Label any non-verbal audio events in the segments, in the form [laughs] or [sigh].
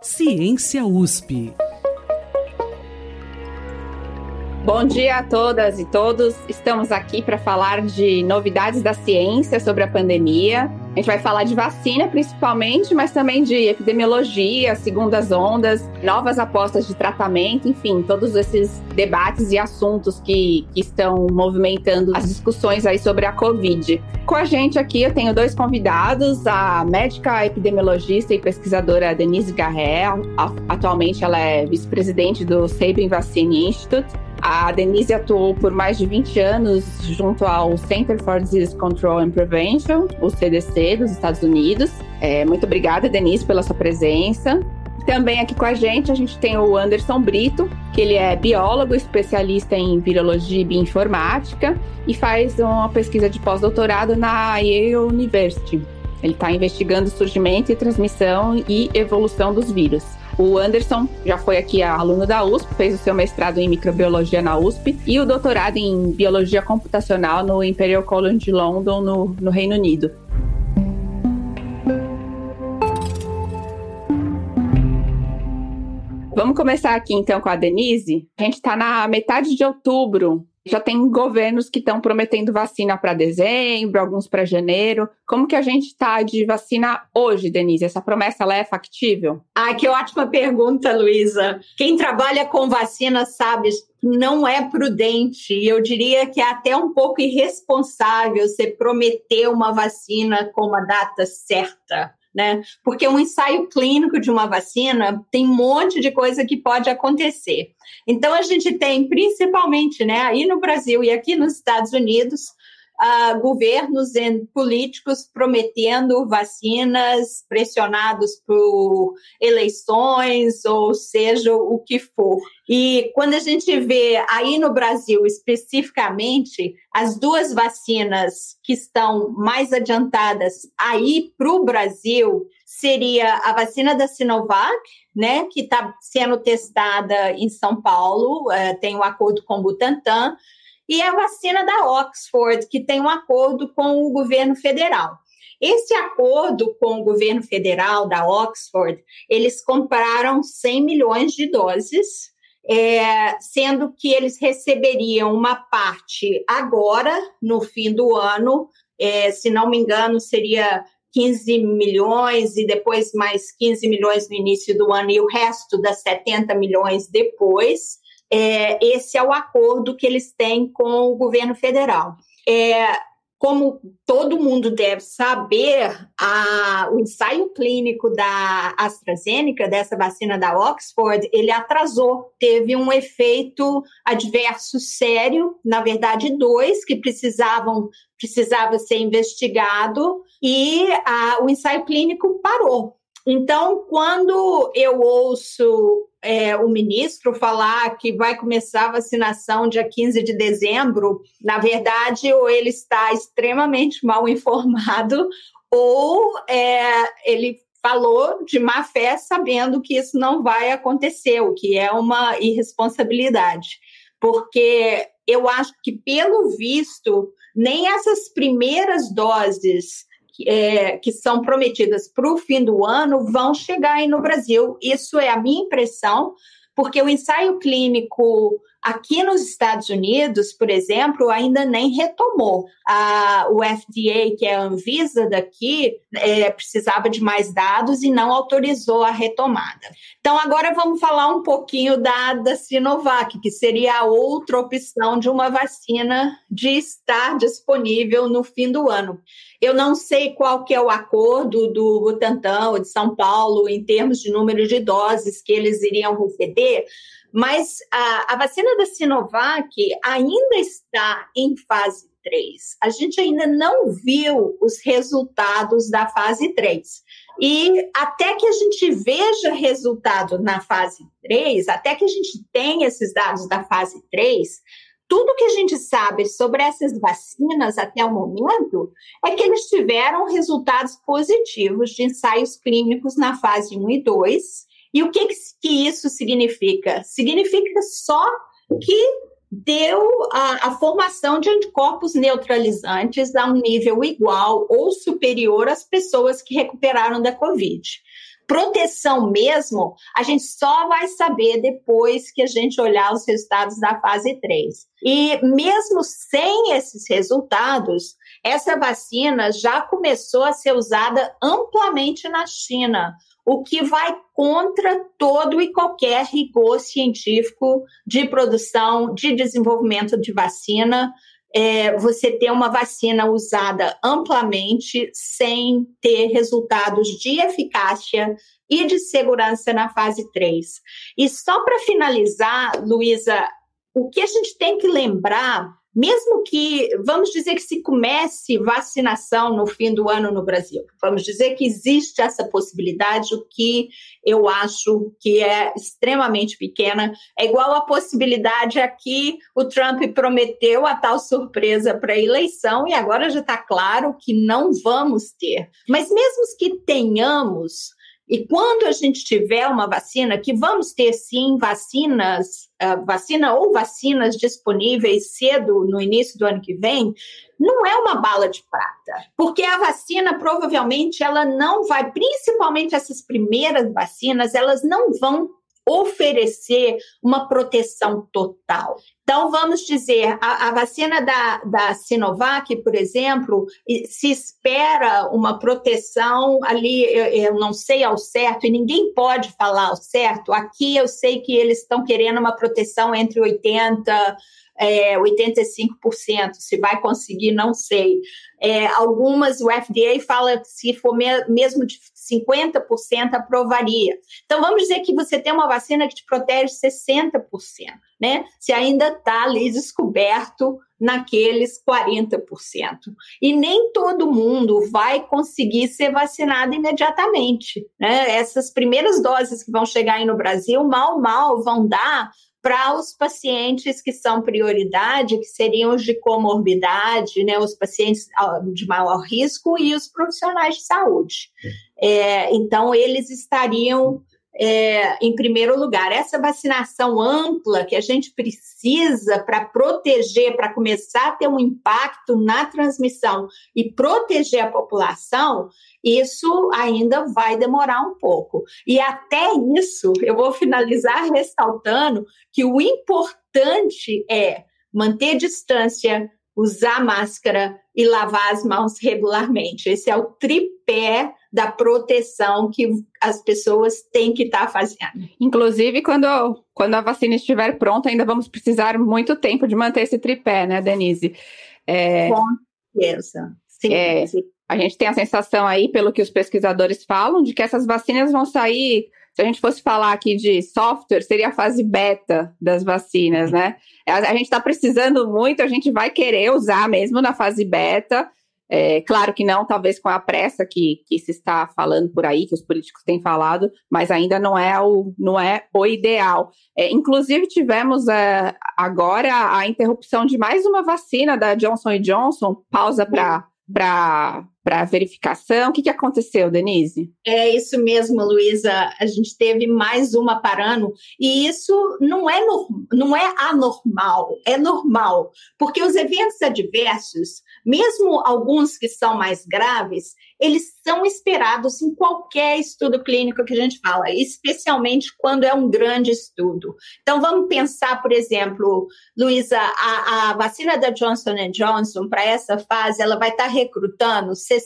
Ciência USP. Bom dia a todas e todos. Estamos aqui para falar de novidades da ciência sobre a pandemia. Gente vai falar de vacina principalmente, mas também de epidemiologia, segundas ondas, novas apostas de tratamento, enfim, todos esses debates e assuntos que, que estão movimentando as discussões aí sobre a Covid. Com a gente aqui eu tenho dois convidados, a médica epidemiologista e pesquisadora Denise Garré, atualmente ela é vice-presidente do Sabin Vaccine Institute, a Denise atuou por mais de 20 anos junto ao Center for Disease Control and Prevention, o CDC dos Estados Unidos. É, muito obrigada, Denise, pela sua presença. Também aqui com a gente, a gente tem o Anderson Brito, que ele é biólogo, especialista em virologia e bioinformática e faz uma pesquisa de pós-doutorado na Yale University. Ele está investigando o surgimento e transmissão e evolução dos vírus. O Anderson já foi aqui aluno da USP, fez o seu mestrado em microbiologia na USP e o doutorado em biologia computacional no Imperial College de London, no, no Reino Unido. Vamos começar aqui então com a Denise. A gente está na metade de outubro já tem governos que estão prometendo vacina para dezembro, alguns para janeiro. Como que a gente está de vacina hoje, Denise? Essa promessa ela é factível? Ah, que ótima pergunta, Luísa. Quem trabalha com vacina sabe não é prudente, eu diria que é até um pouco irresponsável você prometer uma vacina com uma data certa né? Porque um ensaio clínico de uma vacina tem um monte de coisa que pode acontecer. Então a gente tem principalmente, né, aí no Brasil e aqui nos Estados Unidos, uh, governos e políticos prometendo vacinas, pressionados por eleições, ou seja, o que for. E quando a gente vê aí no Brasil especificamente, as duas vacinas que estão mais adiantadas aí para o Brasil seria a vacina da Sinovac, né, que está sendo testada em São Paulo, uh, tem um acordo com o Butantan, e a vacina da Oxford, que tem um acordo com o governo federal. Esse acordo com o governo federal da Oxford, eles compraram 100 milhões de doses, é, sendo que eles receberiam uma parte agora, no fim do ano, é, se não me engano, seria 15 milhões e depois mais 15 milhões no início do ano e o resto das 70 milhões depois é, esse é o acordo que eles têm com o governo federal. É, como todo mundo deve saber, a, o ensaio clínico da AstraZeneca, dessa vacina da Oxford, ele atrasou, teve um efeito adverso sério, na verdade dois que precisavam precisava ser investigado e a, o ensaio clínico parou. Então, quando eu ouço é, o ministro falar que vai começar a vacinação dia 15 de dezembro, na verdade, ou ele está extremamente mal informado, [laughs] ou é, ele falou de má fé sabendo que isso não vai acontecer, o que é uma irresponsabilidade. Porque eu acho que, pelo visto, nem essas primeiras doses é, que são prometidas para o fim do ano vão chegar aí no Brasil. Isso é a minha impressão, porque o ensaio clínico Aqui nos Estados Unidos, por exemplo, ainda nem retomou. A, o FDA, que é a Anvisa daqui, é, precisava de mais dados e não autorizou a retomada. Então, agora vamos falar um pouquinho da, da Sinovac, que seria a outra opção de uma vacina de estar disponível no fim do ano. Eu não sei qual que é o acordo do Butantan ou de São Paulo em termos de número de doses que eles iriam receber, mas a, a vacina da Sinovac ainda está em fase 3. A gente ainda não viu os resultados da fase 3. E até que a gente veja resultado na fase 3, até que a gente tenha esses dados da fase 3, tudo que a gente sabe sobre essas vacinas até o momento é que eles tiveram resultados positivos de ensaios clínicos na fase 1 e 2 e o que, que isso significa? Significa só que deu a, a, formação de anticorpos neutralizantes a um nível igual ou superior às pessoas que recuperaram da Covid. proteção mesmo, a gente só vai saber depois que a gente olhar os resultados da fase 3. E mesmo sem esses resultados, essa vacina já começou a ser usada amplamente na China, o que vai contra todo e qualquer rigor científico de produção, de desenvolvimento de vacina é, você ter uma vacina usada amplamente sem ter resultados de eficácia e de segurança na fase 3. E só para finalizar, Luísa, o que a gente tem que lembrar mesmo que, vamos dizer que se comece vacinação no fim do ano no Brasil, vamos dizer que existe essa possibilidade, o que eu acho que é extremamente pequena, é igual a possibilidade aqui, o Trump prometeu a tal surpresa para a eleição e agora já está claro que não vamos ter. Mas mesmo que tenhamos, e quando a gente tiver uma vacina, que vamos ter sim vacinas, uh, vacina ou vacinas disponíveis cedo no início do ano que vem, não é uma bala de prata, porque a vacina provavelmente ela não vai, principalmente essas primeiras vacinas, elas não vão oferecer uma proteção total. Então, vamos dizer, a, a, vacina da, da Sinovac, por exemplo, se espera uma proteção ali, eu, eu, não sei ao certo, e ninguém pode falar ao certo. Aqui eu sei que eles estão querendo uma proteção entre 80% é, 85%. Se vai conseguir, não sei. É, algumas, o FDA fala que se for me, mesmo de 50% aprovaria. Então, vamos dizer que você tem uma vacina que te protege 60%, né? Se ainda está ali descoberto naqueles 40%. E nem todo mundo vai conseguir ser vacinado imediatamente, né? Essas primeiras doses que vão chegar aí no Brasil, mal, mal, vão dar para os pacientes que são prioridade, que seriam os de comorbidade, né, os pacientes ah, de maior risco e os profissionais de saúde. É, então, eles estariam é, em primeiro lugar. Essa vacinação ampla que a gente precisa para proteger, para começar a ter um impacto na transmissão e proteger a população, isso ainda vai demorar um pouco. E até isso, eu vou finalizar ressaltando que o importante é manter distância, usar máscara e lavar as mãos regularmente. Esse é o tripé da proteção que as pessoas têm que estar tá fazendo. Inclusive, quando, quando a vacina estiver pronta, ainda vamos precisar muito tempo de manter esse tripé, né, Denise? É, Com certeza. Sim, é, sim. A gente tem a sensação aí, pelo que os pesquisadores falam, de que essas vacinas vão sair. Se a gente fosse falar aqui de software, seria a fase beta das vacinas, né? A, gente está precisando muito, a gente vai querer usar mesmo na fase beta. É, claro que não, talvez com a pressa que, que se está falando por aí, que os políticos têm falado, mas ainda não é o, não é o ideal. É, inclusive, tivemos é, agora a interrupção de mais uma vacina da Johnson Johnson, pausa para para verificação. O que, que aconteceu, Denise? É isso mesmo, Luísa. A gente teve mais uma parando, e isso não é, não é anormal, é normal, porque os eventos adversos, mesmo alguns que são mais graves, eles são esperados em qualquer estudo clínico que a gente fala, especialmente quando é um grande estudo. Então, vamos pensar, por exemplo, Luísa, a, a, vacina da Johnson Johnson, para essa fase, ela vai estar recrutando 60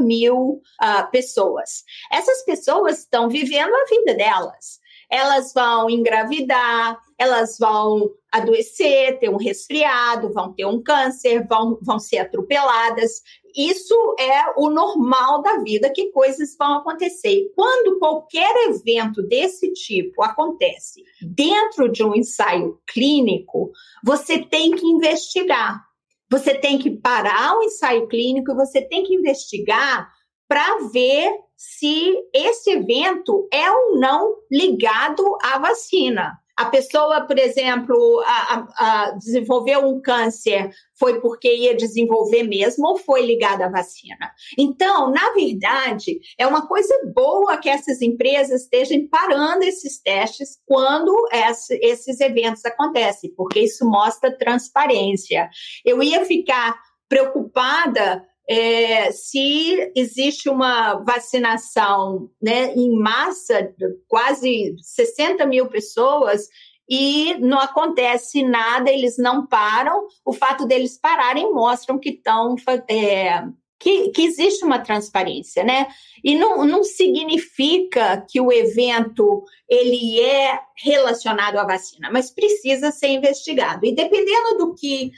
mil uh, pessoas. Essas pessoas estão vivendo a vida delas elas vão engravidar, elas vão adoecer, ter um resfriado, vão ter um câncer, vão, vão ser atropeladas. Isso é o normal da vida, que coisas vão acontecer. E quando qualquer evento desse tipo acontece dentro de um ensaio clínico, você tem que investigar. Você tem que parar o ensaio clínico e você tem que investigar para ver se esse evento é ou não ligado à vacina. A pessoa, por exemplo, a, a, a desenvolveu um câncer, foi porque ia desenvolver mesmo ou foi ligada à vacina? Então, na verdade, é uma coisa boa que essas empresas estejam parando esses testes quando esse, esses eventos acontecem, porque isso mostra transparência. Eu ia ficar preocupada é, se existe uma vacinação né, em massa, quase 60 mil pessoas, e não acontece nada, eles não param. O fato deles pararem mostram que estão é, que, que, existe uma transparência, né? E não, não significa que o evento ele é relacionado à vacina, mas precisa ser investigado. E dependendo do que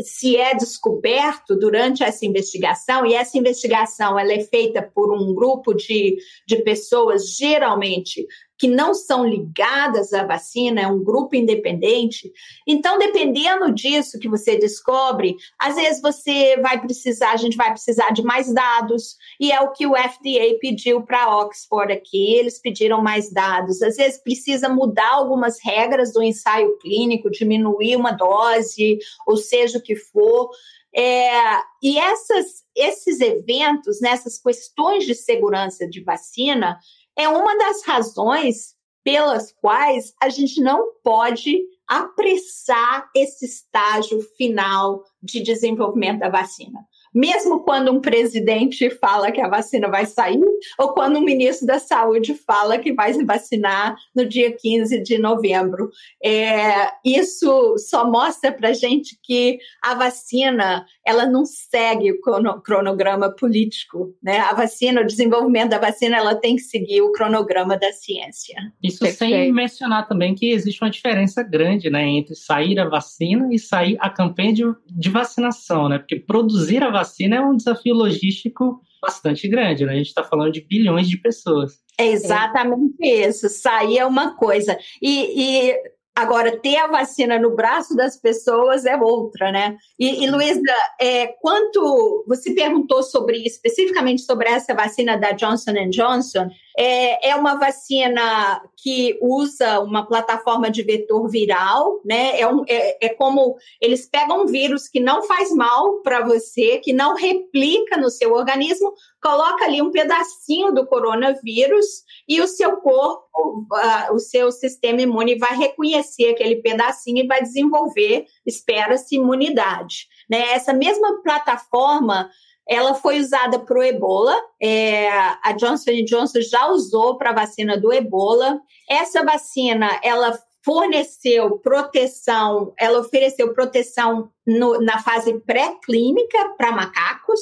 se é descoberto durante essa investigação, e essa investigação ela é feita por um grupo de, de pessoas, geralmente que não são ligadas à vacina, é um grupo independente. Então, dependendo disso que você descobre, às vezes você vai precisar, a gente vai precisar de mais dados, e é o que o FDA pediu para Oxford aqui, eles pediram mais dados. Às vezes precisa mudar algumas regras do ensaio clínico, diminuir uma dose, ou seja o que for. É, e essas, esses eventos, né, questões de segurança de vacina, é uma das razões pelas quais a gente não pode apressar esse estágio final de desenvolvimento da vacina mesmo quando um presidente fala que a vacina vai sair, ou quando um ministro da Saúde fala que vai se vacinar no dia 15 de novembro. É, isso só mostra para a gente que a vacina ela não segue o cronograma político. Né? A vacina, o desenvolvimento da vacina, ela tem que seguir o cronograma da ciência. Isso Perfeito. sem mencionar também que existe uma diferença grande né, entre sair a vacina e sair a campanha de, de vacinação, né? porque produzir a vacina vacina é um desafio logístico bastante grande, né? A gente está falando de bilhões de pessoas. É exatamente isso. Sair é uma coisa. E, e, agora, ter a vacina no braço das pessoas é outra, né? E, e Luísa, é, quanto você perguntou sobre especificamente sobre essa vacina da Johnson Johnson, é, é uma vacina que usa uma plataforma de vetor viral, né? É, um, é, é como eles pegam um vírus que não faz mal para você, que não replica no seu organismo, coloca ali um pedacinho do coronavírus e o seu corpo, uh, o seu sistema imune vai reconhecer aquele pedacinho e vai desenvolver, espera-se, imunidade. Né? Essa mesma plataforma ela foi usada para o ebola. É, a Johnson Johnson já usou para a vacina do ebola. Essa vacina, ela forneceu proteção, ela ofereceu proteção no, na fase pré-clínica para macacos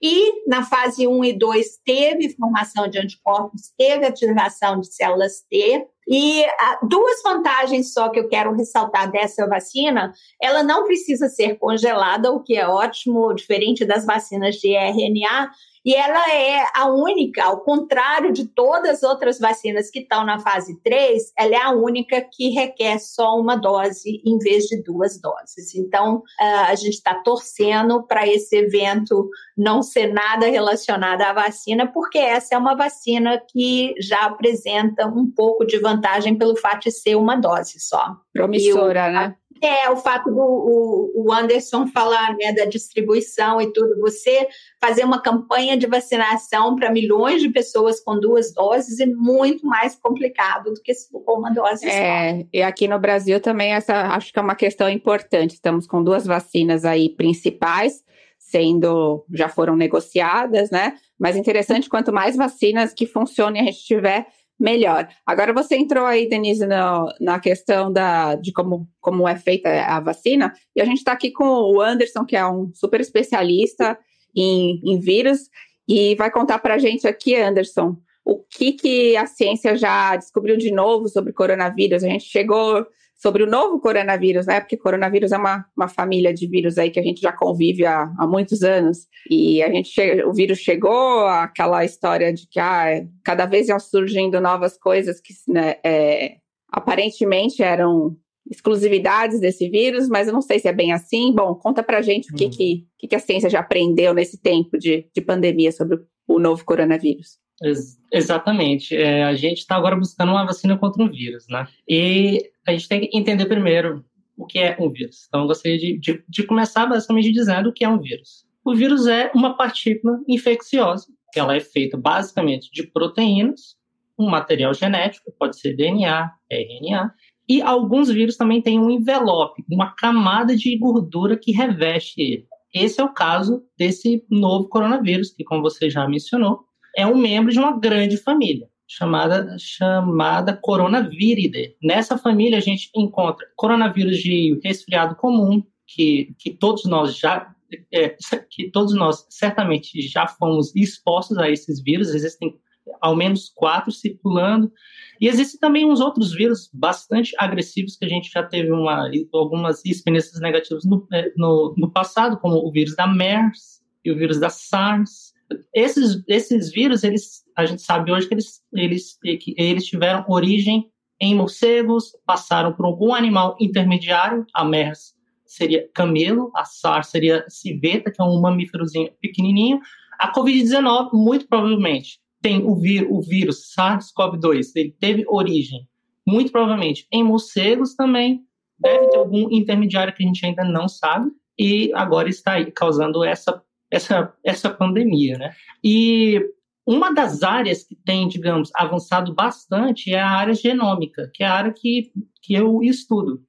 e na fase 1 e 2 teve formação de anticorpos, teve ativação de células T. E ah, duas vantagens só que eu quero ressaltar dessa vacina: ela não precisa ser congelada, o que é ótimo, diferente das vacinas de RNA, e ela é a única, ao contrário de todas as outras vacinas que estão na fase 3, ela é a única que requer só uma dose em vez de duas doses. Então, a gente está torcendo para esse evento não ser nada relacionado à vacina, porque essa é uma vacina que já apresenta um pouco de vantagem pelo fato de ser uma dose só. Promissora, né? É, o fato do o, o Anderson falar né, da distribuição e tudo, você fazer uma campanha de vacinação para milhões de pessoas com duas doses é muito mais complicado do que se for uma dose é, só. E aqui no Brasil também essa acho que é uma questão importante. Estamos com duas vacinas aí principais, sendo já foram negociadas, né? Mas interessante quanto mais vacinas que funcionem a gente tiver melhor. Agora você entrou aí, Denise, na, na questão da, de como, como é feita a vacina, e a gente está aqui com o Anderson, que é um super especialista em, em vírus, e vai contar para a gente aqui, Anderson, o que, que a ciência já descobriu de novo sobre coronavírus. A gente chegou sobre o novo coronavírus, né? Porque coronavírus é uma, uma família de vírus aí que a gente já convive há, há muitos anos. E a gente o vírus chegou, aquela história de que ah, cada vez iam surgindo novas coisas que né, é, aparentemente eram exclusividades desse vírus, mas eu não sei se é bem assim. Bom, conta pra gente o que, uhum. que, que, a ciência já aprendeu nesse tempo de, de pandemia sobre o novo coronavírus. Ex exatamente. É, a gente está agora buscando uma vacina contra um vírus, né? E a gente tem que entender primeiro o que é um vírus. Então, eu gostaria de, de, de começar basicamente dizendo o que é um vírus. O vírus é uma partícula infecciosa, que ela é feita basicamente de proteínas, um material genético, pode ser DNA, RNA, e alguns vírus também têm um envelope, uma camada de gordura que reveste ele. Esse é o caso desse novo coronavírus, que, como você já mencionou, é um membro de uma grande família chamada chamada coronaviridae. Nessa família a gente encontra coronavírus de resfriado comum, que, que todos nós já é, que todos nós certamente já fomos expostos a esses vírus, existem ao menos quatro circulando. E existem também uns outros vírus bastante agressivos que a gente já teve uma, algumas experiências negativas no, é, no, no passado, como o vírus da MERS e o vírus da SARS. Esses, esses vírus, eles, a gente sabe hoje que eles, eles, que eles tiveram origem em morcegos, passaram por algum animal intermediário, a MERS seria camelo, a SARS seria civeta, que é um mamíferozinho pequenininho. A Covid-19, muito provavelmente, tem o, o vírus SARS-CoV-2, ele teve origem, muito provavelmente, em morcegos também, deve ter algum intermediário que a gente ainda não sabe, e agora está aí causando essa, essa, essa pandemia, né? E uma das áreas que tem, digamos, avançado bastante é a área genômica, que é a área que, que eu estudo.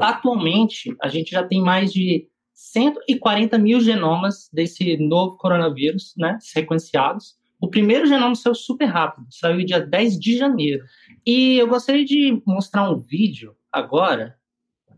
Atualmente, a gente já tem mais de 140 mil genomas desse novo coronavírus, né, sequenciados. O primeiro genoma saiu super rápido, saiu dia 10 de janeiro. E eu gostaria de mostrar um vídeo agora,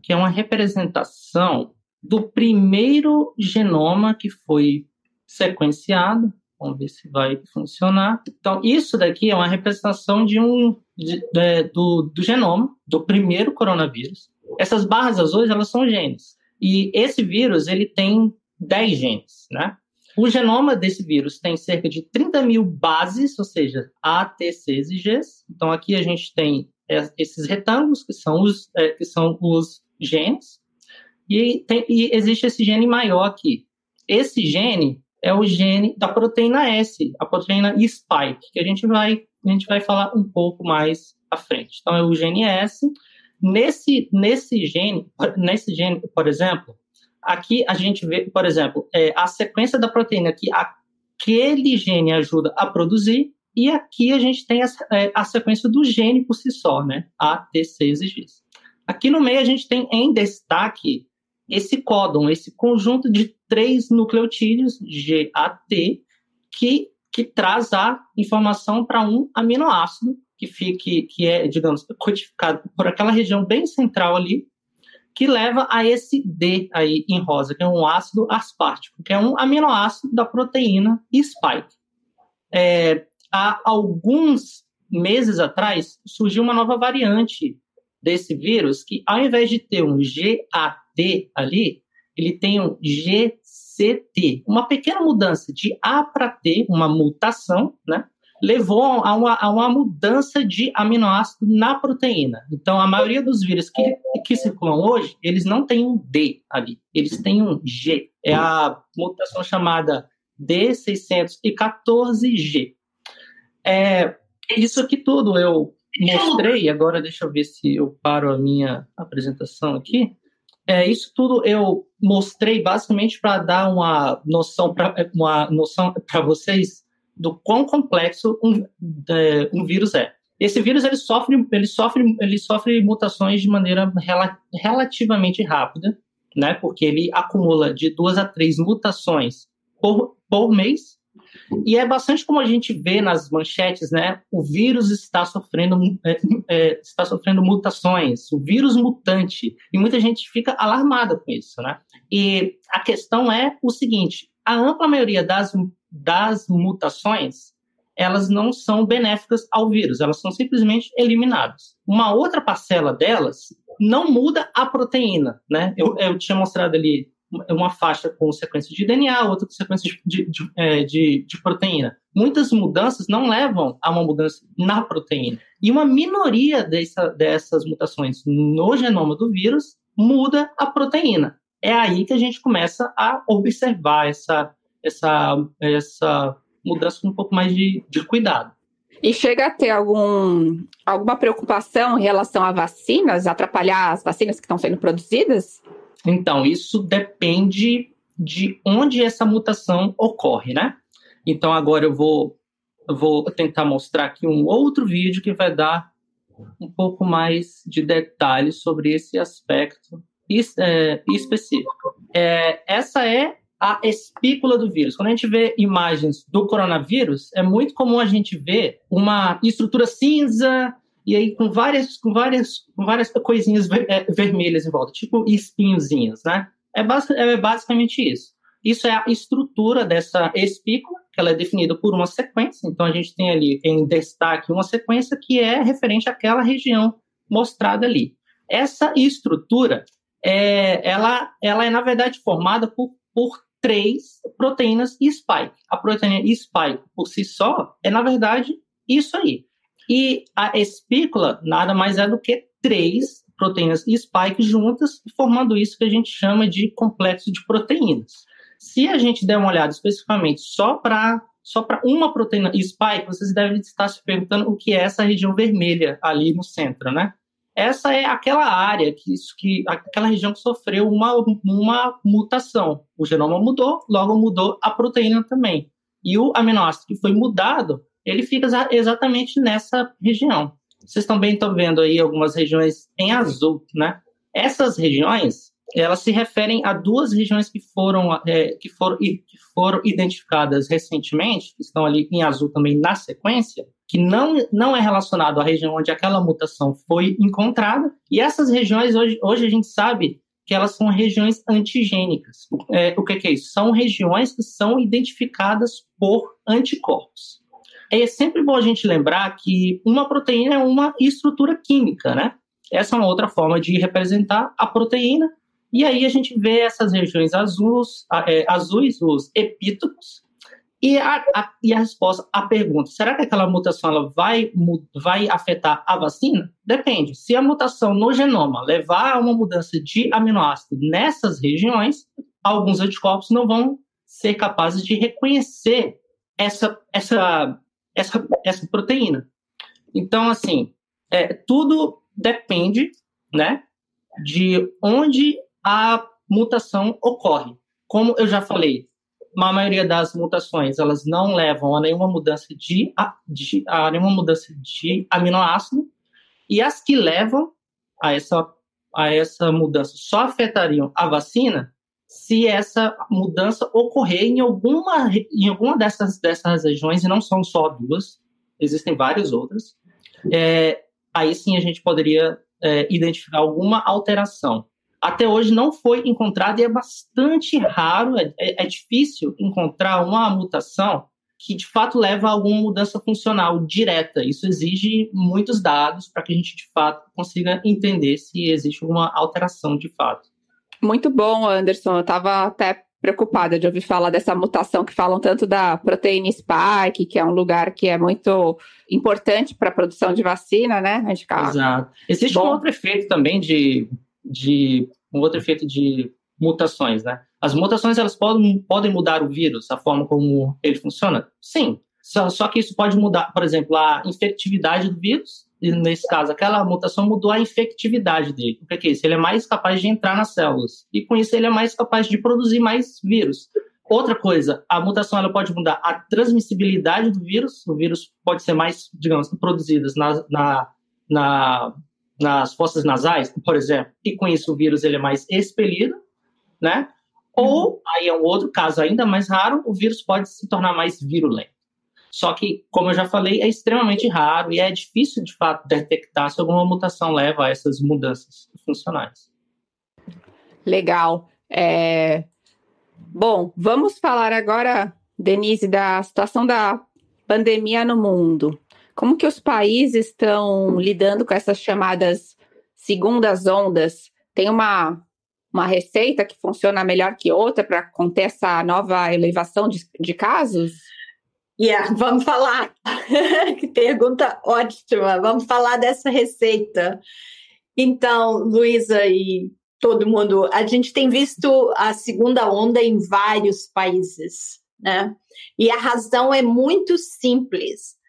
que é uma representação do primeiro genoma que foi sequenciado. Vamos ver se vai funcionar. Então, isso daqui é uma representação de um de, de, do, do genoma do primeiro coronavírus. Essas barras azuis, elas são genes. E esse vírus, ele tem 10 genes, né? O genoma desse vírus tem cerca de 30 mil bases, ou seja, A, T, C e Gs. Então, aqui a gente tem esses retângulos, que são os, é, que são os genes. E, tem, e existe esse gene maior aqui. Esse gene é o gene da proteína S, a proteína spike, que a gente vai, a gente vai falar um pouco mais à frente. Então, é o gene S. Nesse, nesse, gene, nesse gene, por exemplo, aqui a gente vê, por exemplo, é, a sequência da proteína que aquele gene ajuda a produzir, e aqui a gente tem a, é, a sequência do gene por si só, né? A, T, C G. Aqui no meio a gente tem em destaque esse códon, esse conjunto de três nucleotídeos, GAT, que, que traz a informação para um aminoácido que fique, que é, digamos, codificado por aquela região bem central ali, que leva a esse D aí em rosa, que é um ácido aspartico, que é um aminoácido da proteína spike. É, há alguns meses atrás surgiu uma nova variante desse vírus que, ao invés de ter um GAT ali, ele tem um GCT, uma pequena mudança de A para T, uma mutação, né? levou a uma, a uma mudança de aminoácido na proteína. Então, a maioria dos vírus que, que circulam hoje, eles não têm um D ali, eles têm um G. É a mutação chamada D614G. É, isso aqui tudo eu mostrei, agora deixa eu ver se eu paro a minha apresentação aqui. É, isso tudo eu mostrei basicamente para dar uma noção para uma noção para vocês do quão complexo um, é, um vírus é. Esse vírus ele sofre, ele sofre, ele sofre mutações de maneira rela, relativamente rápida, né? Porque ele acumula de duas a três mutações por, por mês. E é bastante como a gente vê nas manchetes, né? O vírus está sofrendo, é, é, está sofrendo mutações, o vírus mutante. E muita gente fica alarmada com isso, né? E a questão é o seguinte: a ampla maioria das das mutações, elas não são benéficas ao vírus, elas são simplesmente eliminadas. Uma outra parcela delas não muda a proteína, né? Eu, eu tinha mostrado ali uma faixa com sequência de DNA, outra com sequência de, de, de, é, de, proteína. Muitas mudanças não levam a uma mudança na proteína. E uma minoria dessa, dessas mutações no genoma do vírus muda a proteína. É aí que a gente começa a observar essa essa, essa mudança com um pouco mais de, de cuidado. E chega a ter algum, alguma preocupação em relação a vacinas, atrapalhar as vacinas que estão sendo produzidas? Então, isso depende de onde essa mutação ocorre, né? Então, agora eu vou, vou tentar mostrar aqui um outro vídeo que vai dar um pouco mais de detalhes sobre esse aspecto é, específico. É, essa é a espícula do vírus. Quando a gente vê imagens do coronavírus, é muito comum a gente ver uma estrutura cinza e aí com várias, com várias, com várias coisinhas é, vermelhas em volta, tipo espinhozinhos, né? É, é basicamente isso. Isso é a estrutura dessa espícula, que ela é definida por uma sequência. Então a gente tem ali em destaque uma sequência que é referente àquela região mostrada ali. Essa estrutura, é, ela, ela é na verdade formada por, por três proteínas spike. A proteína spike por si só é na verdade isso aí. E a espícula nada mais é do que três proteínas spike juntas, formando isso que a gente chama de complexo de proteínas. Se a gente der uma olhada especificamente só para só para uma proteína spike, vocês devem estar se perguntando o que é essa região vermelha ali no centro, né? Essa é aquela área que, que aquela região que sofreu uma, uma mutação. O genoma mudou, logo mudou a proteína também. E o aminoácido que foi mudado, ele fica exatamente nessa região. Vocês também estão vendo aí algumas regiões em azul, né? Essas regiões, elas se referem a duas regiões que foram, é, que foram, que foram identificadas recentemente, que estão ali em azul também na sequência, que não, não é relacionado à região onde aquela mutação foi encontrada. E essas regiões, hoje, hoje a gente sabe que elas são regiões antigênicas. É, o que, que é isso? São regiões que são identificadas por anticorpos. É sempre bom a gente lembrar que uma proteína é uma estrutura química, né? Essa é uma outra forma de representar a proteína e aí a gente vê essas regiões azuis, é, azuis os epítopos, e a, a, e a resposta à pergunta, será que aquela mutação ela vai, vai afetar a vacina? Depende. Se a mutação no genoma levar a uma mudança de aminoácido nessas regiões, alguns anticorpos não vão ser capazes de reconhecer essa, essa, essa, essa proteína. Então, assim, é, tudo depende né, de onde a mutação ocorre. Como eu já falei, a maioria das mutações elas não levam a nenhuma mudança de, de a nenhuma mudança de aminoácido e as que levam a essa a essa mudança só afetariam a vacina se essa mudança ocorrer em alguma em alguma dessas dessas regiões e não são só duas existem várias outras é, aí sim a gente poderia é, identificar alguma alteração até hoje não foi encontrado e é bastante raro, é, é, é, difícil encontrar uma mutação que de fato leva a alguma mudança funcional direta. Isso exige muitos dados para que a gente de fato consiga entender se existe alguma alteração de fato. Muito bom, Anderson. Eu estava até preocupada de ouvir falar dessa mutação que falam tanto da proteína spike, que é um lugar que é muito importante para a produção de vacina, né? Exato. Existe Bom, um outro efeito também de de um outro efeito de mutações, né? As mutações elas podem, podem mudar o vírus, a forma como ele funciona? Sim. Só, só que isso pode mudar, por exemplo, a infectividade do vírus. Nesse caso, aquela mutação mudou a infectividade dele. O que é isso? Ele é mais capaz de entrar nas células. E com isso ele é mais capaz de produzir mais vírus. Outra coisa, a mutação ela pode mudar a transmissibilidade do vírus. O vírus pode ser mais, digamos, produzido na, na, na nas fossas nasais, por exemplo, e com isso o vírus ele é mais expelido, né? Ou, aí é um outro caso ainda mais raro, o vírus pode se tornar mais virulento. Só que, como eu já falei, é extremamente raro e é difícil, de fato, detectar se alguma mutação leva a essas mudanças funcionais. Legal. É... Bom, vamos falar agora, Denise, da situação da pandemia no mundo. Como que os países estão lidando com essas chamadas segundas ondas? Tem uma, uma receita que funciona melhor que outra para conter essa nova elevação de, de casos? Yeah, vamos falar. [laughs] que pergunta ótima. Vamos falar dessa receita. Então, Luísa e todo mundo, a gente tem visto a segunda onda em vários países, né? E a razão é muito simples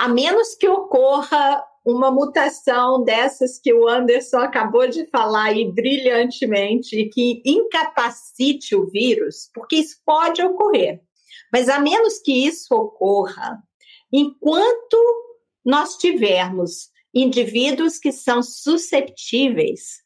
a menos que ocorra uma mutação dessas que o Anderson acabou de falar aí brilhantemente que incapacite o vírus, porque isso pode ocorrer. Mas a menos que isso ocorra, enquanto nós tivermos indivíduos que são susceptíveis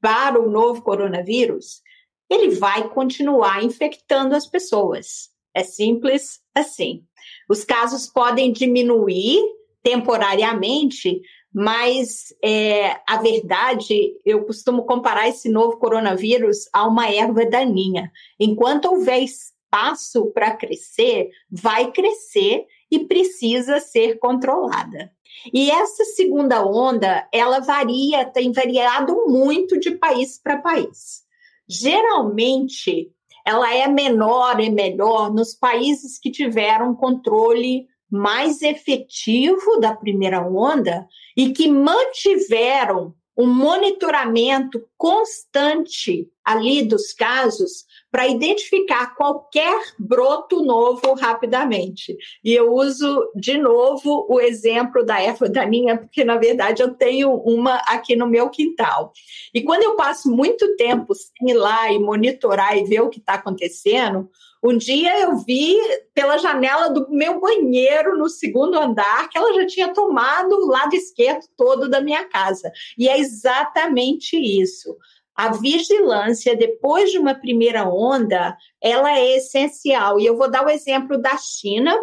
para o novo coronavírus, ele vai continuar infectando as pessoas. É simples assim. Os casos podem diminuir temporariamente, mas é, a verdade, eu costumo comparar esse novo coronavírus a uma erva daninha. Enquanto houver espaço para crescer, vai crescer e precisa ser controlada. E essa segunda onda, ela varia, tem variado muito de país para país. Geralmente, ela é menor e melhor nos países que tiveram controle mais efetivo da primeira onda e que mantiveram um monitoramento constante ali dos casos para identificar qualquer broto novo rapidamente. E eu uso de novo o exemplo da erva daninha, porque na verdade eu tenho uma aqui no meu quintal. E quando eu passo muito tempo sem ir lá e monitorar e ver o que está acontecendo, um dia eu vi pela janela do meu banheiro no segundo andar que ela já tinha tomado o lado esquerdo todo da minha casa. E é exatamente isso. A vigilância depois de uma primeira onda, ela é essencial. E eu vou dar o exemplo da China,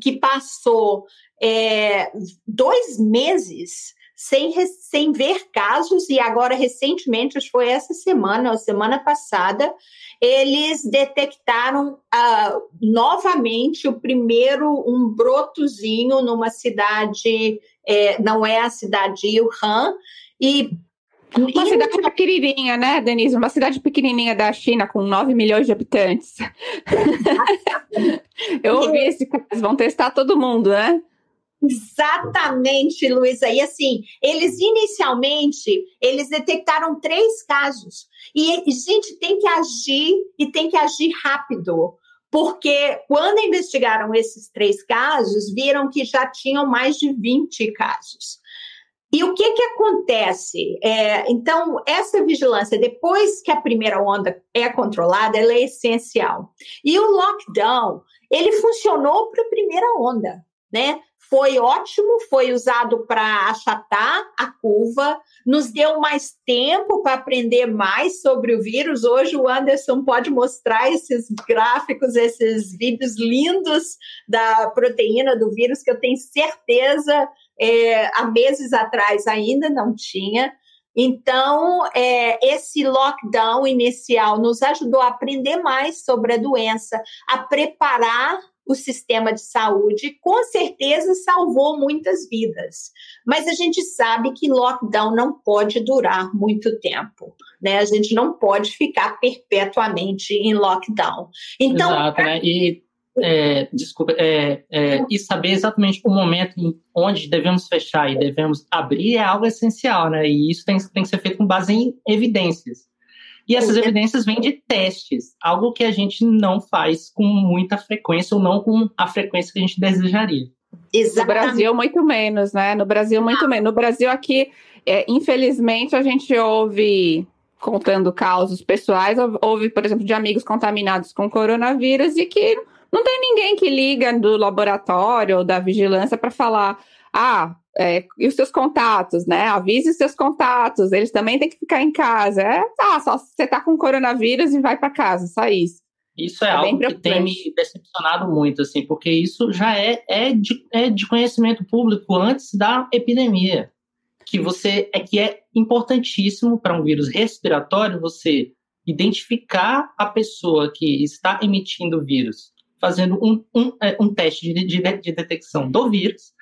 que passou é, dois meses sem, sem ver casos, e agora recentemente, acho que foi essa semana, ou semana passada, eles detectaram uh, novamente o primeiro, um brotozinho numa cidade, é, não é a cidade de Wuhan, e uma cidade pequenininha, né, Denise? Uma cidade pequenininha da China com 9 milhões de habitantes. [laughs] Eu ouvi esse caso. Vão testar todo mundo, né? Exatamente, Luísa. E assim, eles inicialmente, eles detectaram três casos. E, gente, tem que agir e tem que agir rápido. Porque quando investigaram esses três casos, viram que já tinham mais de 20 casos. E o que, que acontece? É, então, essa vigilância, depois que a primeira onda é controlada, ela é essencial. E o lockdown, ele funcionou para a primeira onda, né? Foi ótimo, foi usado para achatar a curva, nos deu mais tempo para aprender mais sobre o vírus. Hoje o Anderson pode mostrar esses gráficos, esses vídeos lindos da proteína do vírus, que eu tenho certeza é, há meses atrás ainda não tinha. Então, é, esse lockdown inicial nos ajudou a aprender mais sobre a doença, a preparar o sistema de saúde, com certeza salvou muitas vidas. Mas a gente sabe que lockdown não pode durar muito tempo, né? A gente não pode ficar perpetuamente em lockdown. Então, Exato, né? E é, desculpa, é, é, e saber exatamente o momento em onde devemos fechar e devemos abrir é algo essencial, né? E isso tem, tem que ser feito com base em evidências. E essas evidências vêm de testes, algo que a gente não faz com muita frequência ou não com a frequência que a gente desejaria. Exatamente. No Brasil, muito menos, né? No Brasil, muito ah. menos. No Brasil, aqui, é, infelizmente, a gente ouve, contando causos pessoais, ouve, por exemplo, de amigos contaminados com coronavírus e que não tem ninguém que liga do laboratório ou da vigilância para falar: ah, é, e os seus contatos, né? Avise os seus contatos, eles também têm que ficar em casa. É, tá, só você tá com coronavírus e vai para casa, só isso. Isso é, é algo que tem me decepcionado muito, assim, porque isso já é, é, de, é de conhecimento público antes da epidemia. Que você é que é importantíssimo para um vírus respiratório você identificar a pessoa que está emitindo o vírus, fazendo um, um, é, um teste de, de, de detecção do vírus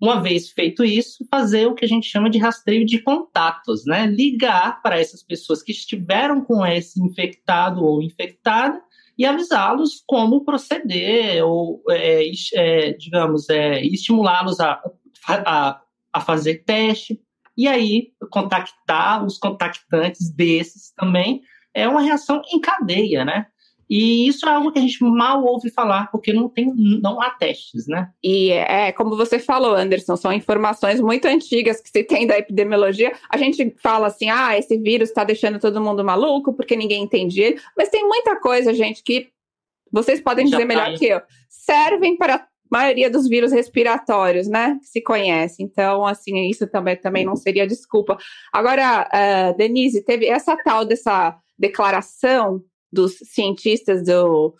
uma vez feito isso, fazer o que a gente chama de rastreio de contatos, né? Ligar para essas pessoas que estiveram com esse infectado ou infectada e avisá-los como proceder, ou, é, é, digamos, é, estimulá-los a, a, a fazer teste, e aí contactar os contactantes desses também é uma reação em cadeia, né? E isso é algo que a gente mal ouve falar, porque não tem, não há testes, né? E é, como você falou, Anderson, são informações muito antigas que se tem da epidemiologia. A gente fala assim, ah, esse vírus está deixando todo mundo maluco porque ninguém entende ele. Mas tem muita coisa, gente, que vocês podem Já dizer melhor que eu. Servem para a maioria dos vírus respiratórios, né? Que se conhece. Então, assim, isso também, também não seria desculpa. Agora, uh, Denise, teve essa tal dessa declaração dos cientistas do,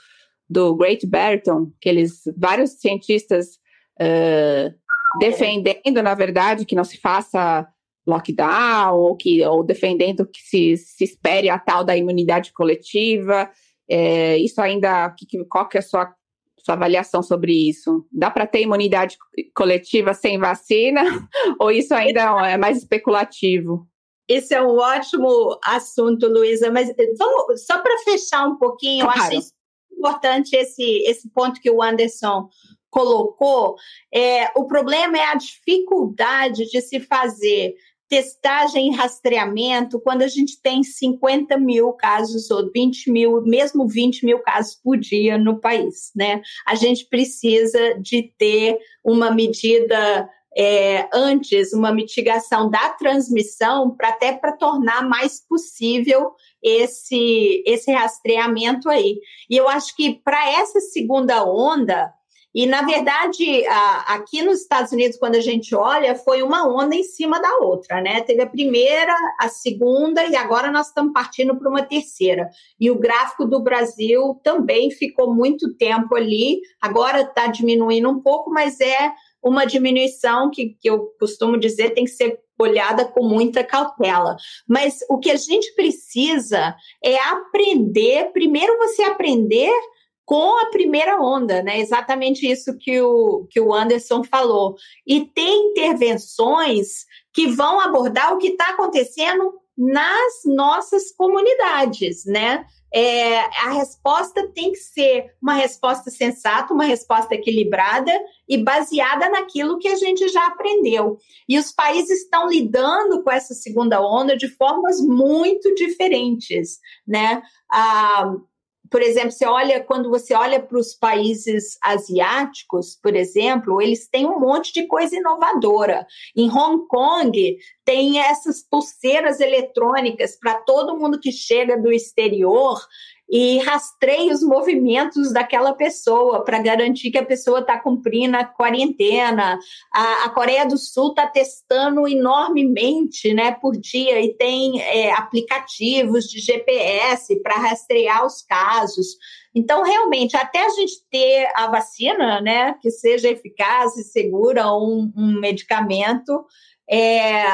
do Great Barrington, que eles, vários cientistas uh, defendendo, na verdade, que não se faça lockdown, ou, que, ou defendendo que se, se espere a tal da imunidade coletiva. É, isso ainda, qual que é a sua, sua avaliação sobre isso? Dá para ter imunidade coletiva sem vacina? [laughs] ou isso ainda é mais especulativo? Esse é um ótimo assunto, Luísa, mas vamos, só para fechar um pouquinho, claro. eu acho importante esse, esse ponto que o Anderson colocou. É, o problema é a dificuldade de se fazer testagem e rastreamento quando a gente tem 50 mil casos ou 20 mil, mesmo 20 mil casos por dia no país, né? A gente precisa de ter uma medida é, antes, uma mitigação da transmissão para até para tornar mais possível esse, esse rastreamento aí. E eu acho que para essa segunda onda, e, na verdade, a, aqui nos Estados Unidos, quando a gente olha, foi uma onda em cima da outra, né? Teve a primeira, a segunda, e agora nós estamos partindo para uma terceira. E o gráfico do Brasil também ficou muito tempo ali, agora está diminuindo um pouco, mas é uma diminuição que, que eu costumo dizer tem que ser olhada com muita cautela. Mas o que a gente precisa é aprender, primeiro você aprender com a primeira onda, né? Exatamente isso que o, que o Anderson falou. E ter intervenções que vão abordar o que está acontecendo nas nossas comunidades, né? É, a resposta tem que ser uma resposta sensata, uma resposta equilibrada e baseada naquilo que a gente já aprendeu. E os países estão lidando com essa segunda onda de formas muito diferentes, né? Ah, por exemplo, você olha quando você olha para os países asiáticos, por exemplo, eles têm um monte de coisa inovadora. Em Hong Kong tem essas pulseiras eletrônicas para todo mundo que chega do exterior e rastreia os movimentos daquela pessoa para garantir que a pessoa está cumprindo a quarentena. A, a Coreia do Sul está testando enormemente né, por dia e tem é, aplicativos de GPS para rastrear os casos. Então, realmente, até a gente ter a vacina, né, que seja eficaz e segura, um, um medicamento, é,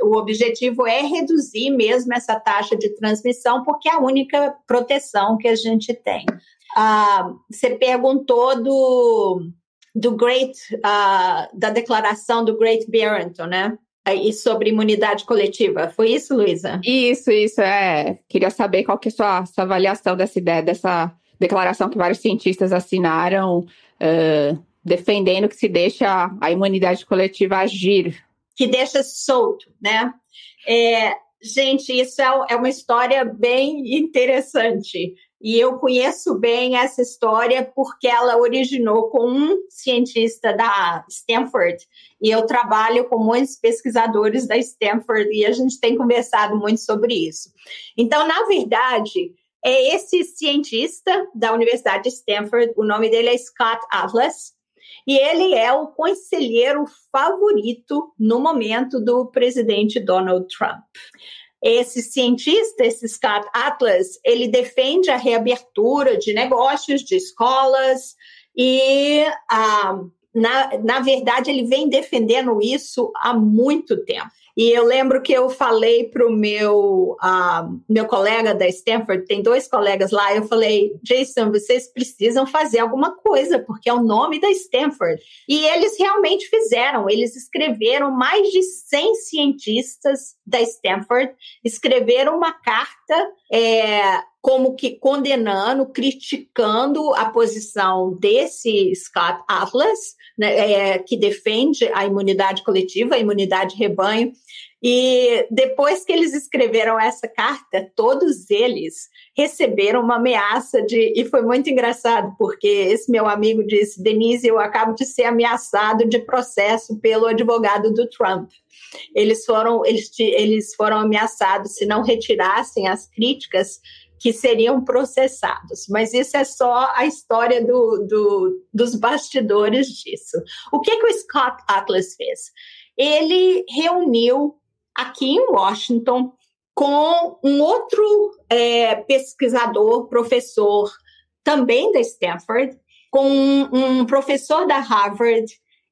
o objetivo é reduzir mesmo essa taxa de transmissão, porque é a única proteção que a gente tem. Ah, você perguntou do, do Great, ah, da declaração do Great Barrington, né? E sobre imunidade coletiva. Foi isso, Luísa? Isso, isso. É. Queria saber qual que é a sua, sua avaliação dessa ideia, dessa declaração que vários cientistas assinaram, uh, defendendo que se deixa a imunidade coletiva agir que deixa solto, né? É, gente, isso é, é uma história bem interessante. E eu conheço bem essa história porque ela originou com um cientista da Stanford. E eu trabalho com muitos pesquisadores da Stanford e a gente tem conversado muito sobre isso. Então, na verdade, é esse cientista da Universidade de Stanford, o nome dele é Scott Atlas, e ele é o conselheiro favorito no momento do presidente Donald Trump. Esse cientista, esse Scott Atlas, ele defende a reabertura de negócios, de escolas e ah, na, na verdade, ele vem defendendo isso há muito tempo. E eu lembro que eu falei para o meu, uh, meu colega da Stanford, tem dois colegas lá, eu falei, Jason, vocês precisam fazer alguma coisa, porque é o nome da Stanford. E eles realmente fizeram, eles escreveram, mais de 100 cientistas da Stanford escreveram uma carta é, como que condenando, criticando a posição desse Scott Atlas, né, é, que defende a imunidade coletiva, a imunidade rebanho. E depois que eles escreveram essa carta, todos eles receberam uma ameaça de. E foi muito engraçado, porque esse meu amigo disse: Denise, eu acabo de ser ameaçado de processo pelo advogado do Trump. Eles foram, eles, eles foram ameaçados se não retirassem as críticas que seriam processados. Mas isso é só a história do, do, dos bastidores disso. O que, que o Scott Atlas fez? Ele reuniu aqui em Washington com um outro é, pesquisador, professor, também da Stanford, com um, um professor da Harvard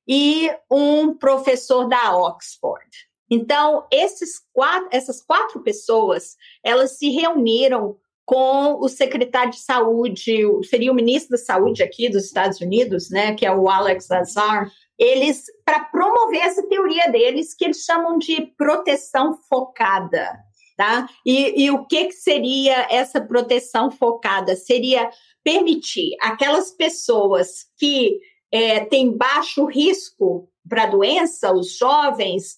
e um professor da Oxford. Então, esses quatro, essas quatro pessoas, elas se reuniram com o secretário de saúde, seria o ministro da saúde aqui dos Estados Unidos, né, que é o Alex Azar, eles para promover essa teoria deles que eles chamam de proteção focada, tá? E, e o que, que seria essa proteção focada? Seria permitir aquelas pessoas que é, têm baixo risco para a doença, os jovens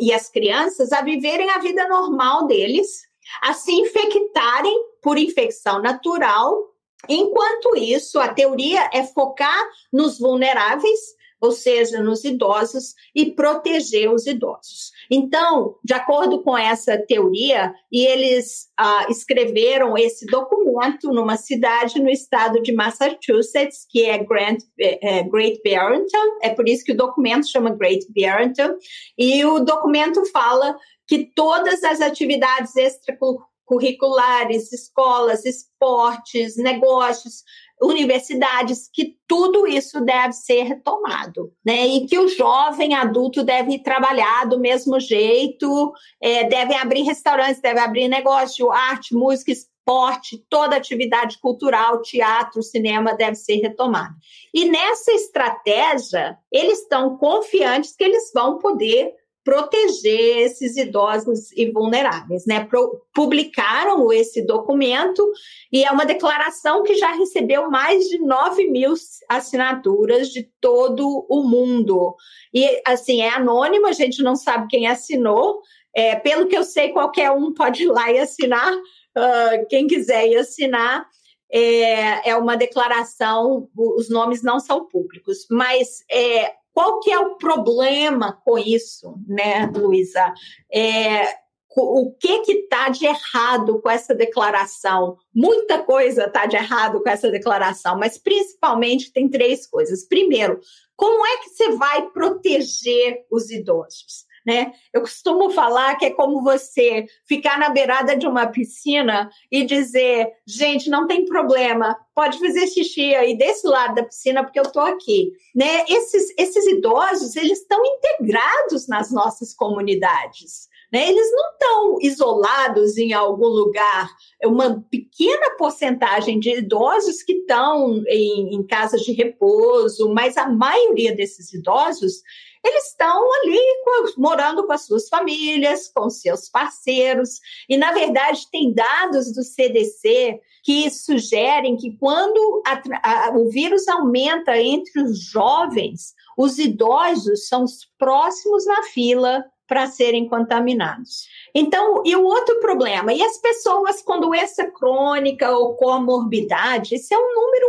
e as crianças, a viverem a vida normal deles, a se infectarem por infecção natural. Enquanto isso, a teoria é focar nos vulneráveis ou seja, nos idosos, e proteger os idosos. Então, de acordo com essa teoria, e eles ah, escreveram esse documento numa cidade no estado de Massachusetts, que é, Grant, é, é Great Barrington, é por isso que o documento chama Great Barrington, e o documento fala que todas as atividades extracurriculares, escolas, esportes, negócios, universidades, que tudo isso deve ser retomado, né? E que o jovem adulto deve trabalhar do mesmo jeito, é, devem abrir restaurantes, deve abrir negócio, arte, música, esporte, toda atividade cultural, teatro, cinema deve ser retomada. E nessa estratégia, eles estão confiantes que eles vão poder proteger esses idosos e vulneráveis, né? Pro, publicaram esse documento e é uma declaração que já recebeu mais de 9 mil assinaturas de todo o mundo. E, assim, é anônimo, a gente não sabe quem assinou. É, pelo que eu sei, qualquer um pode ir lá e assinar. Uh, quem quiser ir assinar. É, é uma declaração, os nomes não são públicos, mas é, qual que é o problema com isso, né, Luísa? É, o que que está de errado com essa declaração? Muita coisa está de errado com essa declaração, mas principalmente tem três coisas. Primeiro, como é que você vai proteger os idosos? Né? Eu costumo falar que é como você ficar na beirada de uma piscina e dizer, gente, não tem problema, pode fazer xixi aí desse lado da piscina porque eu estou aqui, né? Esses, esses idosos, eles estão integrados nas nossas comunidades. Né? Eles não estão isolados em algum lugar. É uma pequena porcentagem de idosos que estão em, em casas de repouso, mas a maioria desses idosos eles estão ali morando com as suas famílias, com seus parceiros. E, na verdade, tem dados do CDC que sugerem que quando a, a, o vírus aumenta entre os jovens, os idosos são os próximos na fila para serem contaminados. Então, e o outro problema, e as pessoas com doença crônica ou comorbidade, esse é um número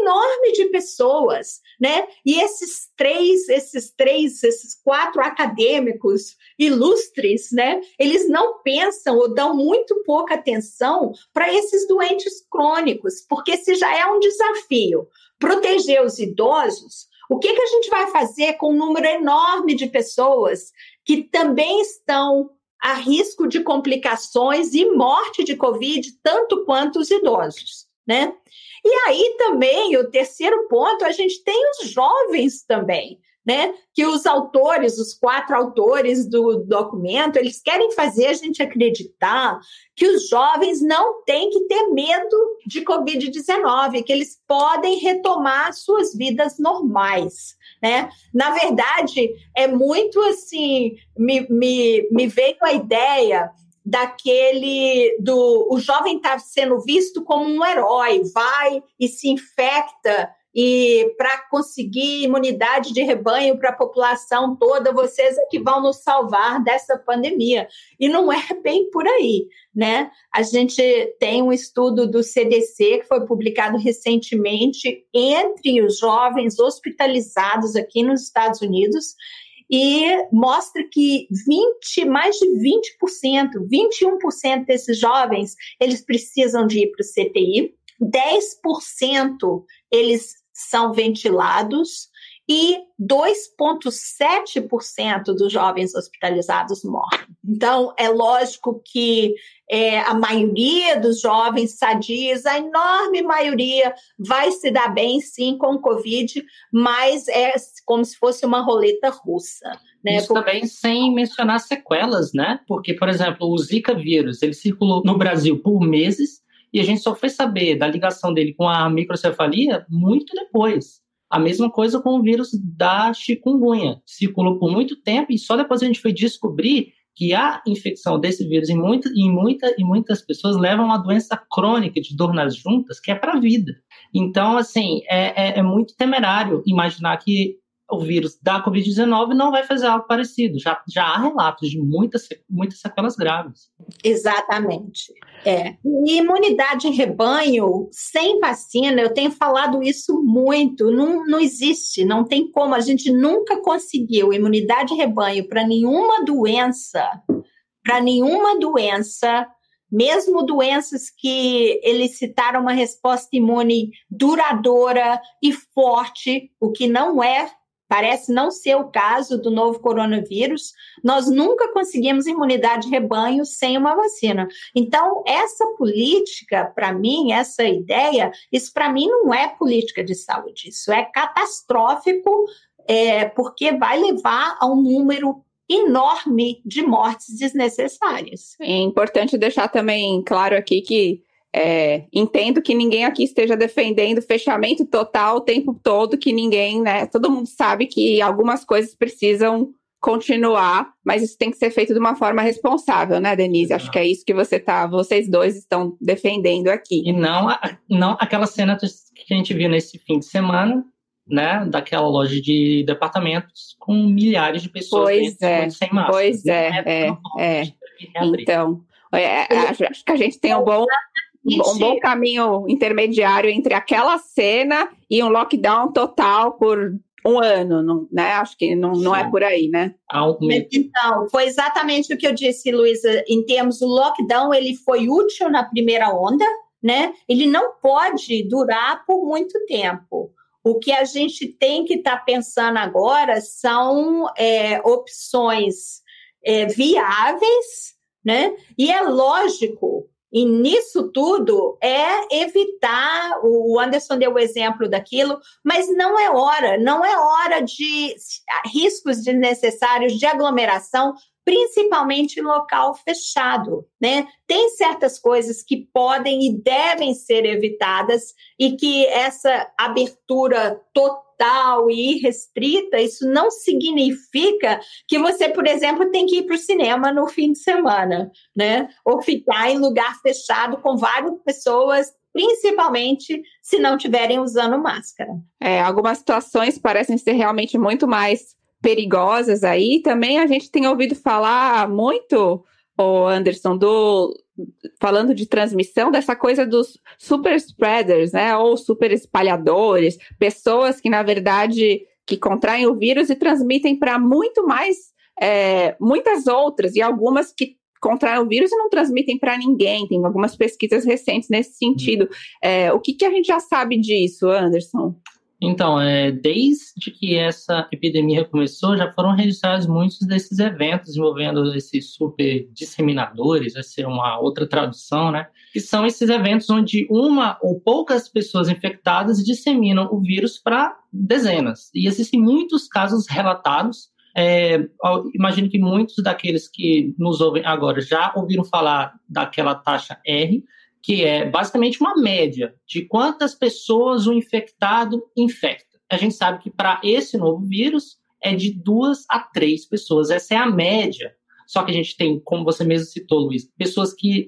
enorme de pessoas, né? E esses três, esses três, esses quatro acadêmicos ilustres, né? Eles não pensam ou dão muito pouca atenção para esses doentes crônicos, porque se já é um desafio proteger os idosos, o que, que a gente vai fazer com um número enorme de pessoas que também estão a risco de complicações e morte de Covid, tanto quanto os idosos, né? E aí também, o terceiro ponto, a gente tem os jovens também, né? Que os autores, os quatro autores do documento, eles querem fazer a gente acreditar que os jovens não têm que ter medo de Covid-19, que eles podem retomar suas vidas normais. Né? Na verdade, é muito assim, me, me, me veio a ideia daquele do o jovem está sendo visto como um herói, vai e se infecta e para conseguir imunidade de rebanho para a população toda, vocês é que vão nos salvar dessa pandemia. E não é bem por aí, né? A gente tem um estudo do CDC que foi publicado recentemente entre os jovens hospitalizados aqui nos Estados Unidos e mostra que 20, mais de 20%, 21% desses jovens, eles precisam de ir para o CTI, 10% eles são ventilados e 2,7% dos jovens hospitalizados morrem. Então, é lógico que é, a maioria dos jovens sadios, a enorme maioria, vai se dar bem sim com o Covid, mas é como se fosse uma roleta russa. Né? Isso Porque... também sem mencionar sequelas, né? Porque, por exemplo, o Zika vírus, ele circulou no Brasil por meses e a gente só foi saber da ligação dele com a microcefalia muito depois. A mesma coisa com o vírus da chikungunya. Circulou por muito tempo e só depois a gente foi descobrir que a infecção desse vírus em, muita, em, muita, em muitas pessoas leva a uma doença crônica de dor nas juntas, que é para a vida. Então, assim, é, é, é muito temerário imaginar que o vírus da Covid-19 não vai fazer algo parecido. Já, já há relatos de muitas, muitas sequelas graves. Exatamente. É. E imunidade em rebanho, sem vacina, eu tenho falado isso muito, não, não existe, não tem como. A gente nunca conseguiu imunidade em rebanho para nenhuma doença, para nenhuma doença mesmo doenças que eles citaram uma resposta imune duradoura e forte, o que não é Parece não ser o caso do novo coronavírus. Nós nunca conseguimos imunidade de rebanho sem uma vacina. Então, essa política, para mim, essa ideia, isso para mim não é política de saúde. Isso é catastrófico, é, porque vai levar a um número enorme de mortes desnecessárias. É importante deixar também claro aqui que é, entendo que ninguém aqui esteja defendendo fechamento total o tempo todo, que ninguém, né? Todo mundo sabe que algumas coisas precisam continuar, mas isso tem que ser feito de uma forma responsável, né, Denise? Acho que é isso que você tá, vocês dois estão defendendo aqui. E não, não aquela cena que a gente viu nesse fim de semana, né, daquela loja de departamentos com milhares de pessoas pois é, sem máscara. Pois é, é, é. Então, é, acho, acho que a gente tem um bom um bom caminho intermediário entre aquela cena e um lockdown total por um ano, não, né? Acho que não, não é por aí, né? Então, foi exatamente o que eu disse, Luísa. Em termos do lockdown, ele foi útil na primeira onda, né? Ele não pode durar por muito tempo. O que a gente tem que estar tá pensando agora são é, opções é, viáveis, né? E é lógico e nisso tudo é evitar, o Anderson deu o exemplo daquilo, mas não é hora, não é hora de riscos desnecessários de aglomeração, principalmente em local fechado, né? Tem certas coisas que podem e devem ser evitadas e que essa abertura total total e irrestrita, isso não significa que você, por exemplo, tem que ir para o cinema no fim de semana, né? Ou ficar em lugar fechado com várias pessoas principalmente se não estiverem usando máscara. É, algumas situações parecem ser realmente muito mais perigosas aí. Também a gente tem ouvido falar muito, o Anderson, do falando de transmissão, dessa coisa dos super spreaders, né? Ou super espalhadores, pessoas que, na verdade, que contraem o vírus e transmitem para muito mais, é, muitas outras, e algumas que contraem o vírus e não transmitem para ninguém. Tem algumas pesquisas recentes nesse sentido. É, o que, que a gente já sabe disso, Anderson? Então, é, desde que essa epidemia começou, já foram registrados muitos desses eventos envolvendo esses super disseminadores, vai ser uma outra tradução, né? Que são esses eventos onde uma ou poucas pessoas infectadas disseminam o vírus para dezenas. E existem muitos casos relatados. É, imagino que muitos daqueles que nos ouvem agora já ouviram falar daquela taxa R, que é basicamente uma média de quantas pessoas o infectado infecta. A gente sabe que para esse novo vírus é de duas a três pessoas. Essa é a média. Só que a gente tem, como você mesmo citou, Luiz, pessoas que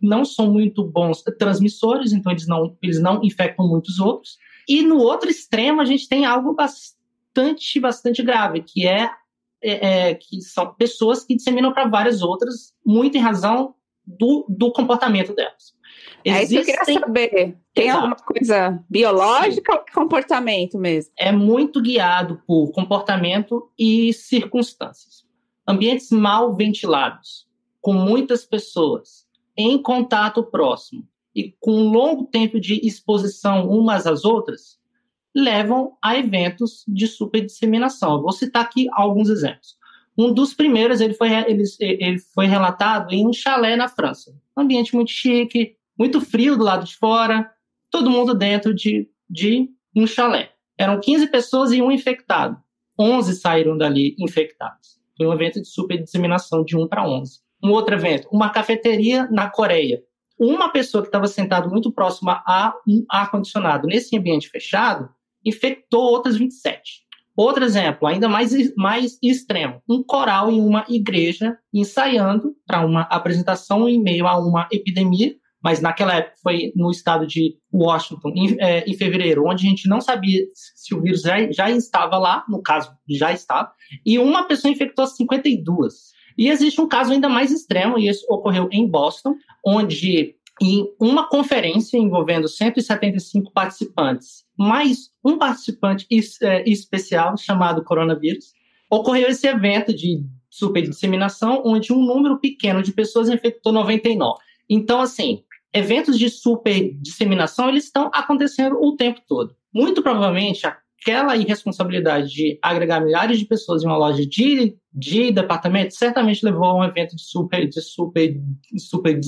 não são muito bons transmissores, então eles não, eles não infectam muitos outros. E no outro extremo, a gente tem algo bastante, bastante grave, que é, é, é que são pessoas que disseminam para várias outras, muito em razão do, do comportamento delas. É isso que eu queria saber. Tem Exato. alguma coisa biológica Sim. ou comportamento mesmo? É muito guiado por comportamento e circunstâncias. Ambientes mal ventilados, com muitas pessoas, em contato próximo e com longo tempo de exposição umas às outras, levam a eventos de superdisseminação. Eu vou citar aqui alguns exemplos. Um dos primeiros ele foi, ele, ele foi relatado em um chalé na França. Um ambiente muito chique, muito frio do lado de fora, todo mundo dentro de, de um chalé. Eram 15 pessoas e um infectado. 11 saíram dali infectados. Foi um evento de super disseminação de 1 para 11. Um outro evento, uma cafeteria na Coreia. Uma pessoa que estava sentada muito próxima a um ar-condicionado nesse ambiente fechado infectou outras 27. Outro exemplo, ainda mais, mais extremo, um coral em uma igreja ensaiando para uma apresentação em meio a uma epidemia, mas naquela época foi no estado de Washington, em, é, em fevereiro, onde a gente não sabia se o vírus já, já estava lá, no caso, já estava, e uma pessoa infectou 52. E existe um caso ainda mais extremo, e esse ocorreu em Boston, onde em uma conferência envolvendo 175 participantes, mais um participante é, especial chamado coronavírus, ocorreu esse evento de superdisseminação, onde um número pequeno de pessoas infectou 99. Então, assim, eventos de superdisseminação, eles estão acontecendo o tempo todo. Muito provavelmente, aquela irresponsabilidade de agregar milhares de pessoas em uma loja de, de departamento certamente levou a um evento de super, de super, super